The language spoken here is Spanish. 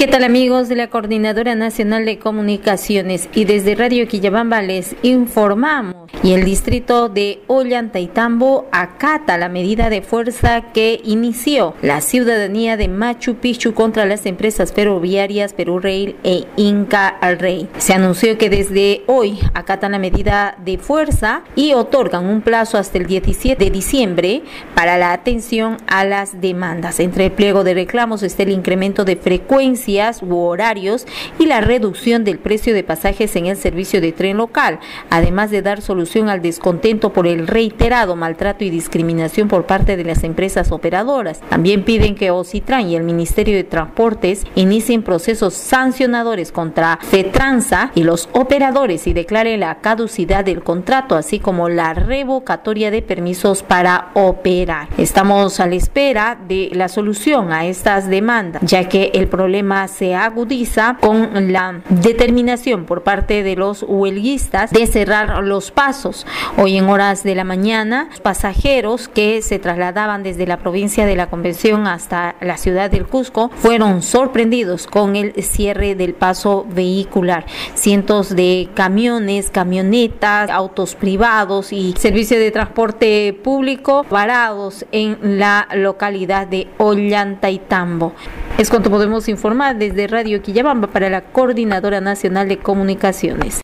¿Qué tal amigos de la Coordinadora Nacional de Comunicaciones? Y desde Radio Quillabamba les informamos y el distrito de Ollantaytambo acata la medida de fuerza que inició la ciudadanía de Machu Picchu contra las empresas ferroviarias Perú Rail e Inca Rey. Se anunció que desde hoy acatan la medida de fuerza y otorgan un plazo hasta el 17 de diciembre para la atención a las demandas. Entre el pliego de reclamos está el incremento de frecuencia u horarios y la reducción del precio de pasajes en el servicio de tren local, además de dar solución al descontento por el reiterado maltrato y discriminación por parte de las empresas operadoras. También piden que Ocitran y el Ministerio de Transportes inicien procesos sancionadores contra FETRANSA y los operadores y declaren la caducidad del contrato, así como la revocatoria de permisos para operar. Estamos a la espera de la solución a estas demandas, ya que el problema se agudiza con la determinación por parte de los huelguistas de cerrar los pasos. Hoy en horas de la mañana, pasajeros que se trasladaban desde la provincia de la Convención hasta la ciudad del Cusco fueron sorprendidos con el cierre del paso vehicular. Cientos de camiones, camionetas, autos privados y servicio de transporte público varados en la localidad de Ollantaytambo. Es cuanto podemos informar desde Radio Quillabamba para la Coordinadora Nacional de Comunicaciones.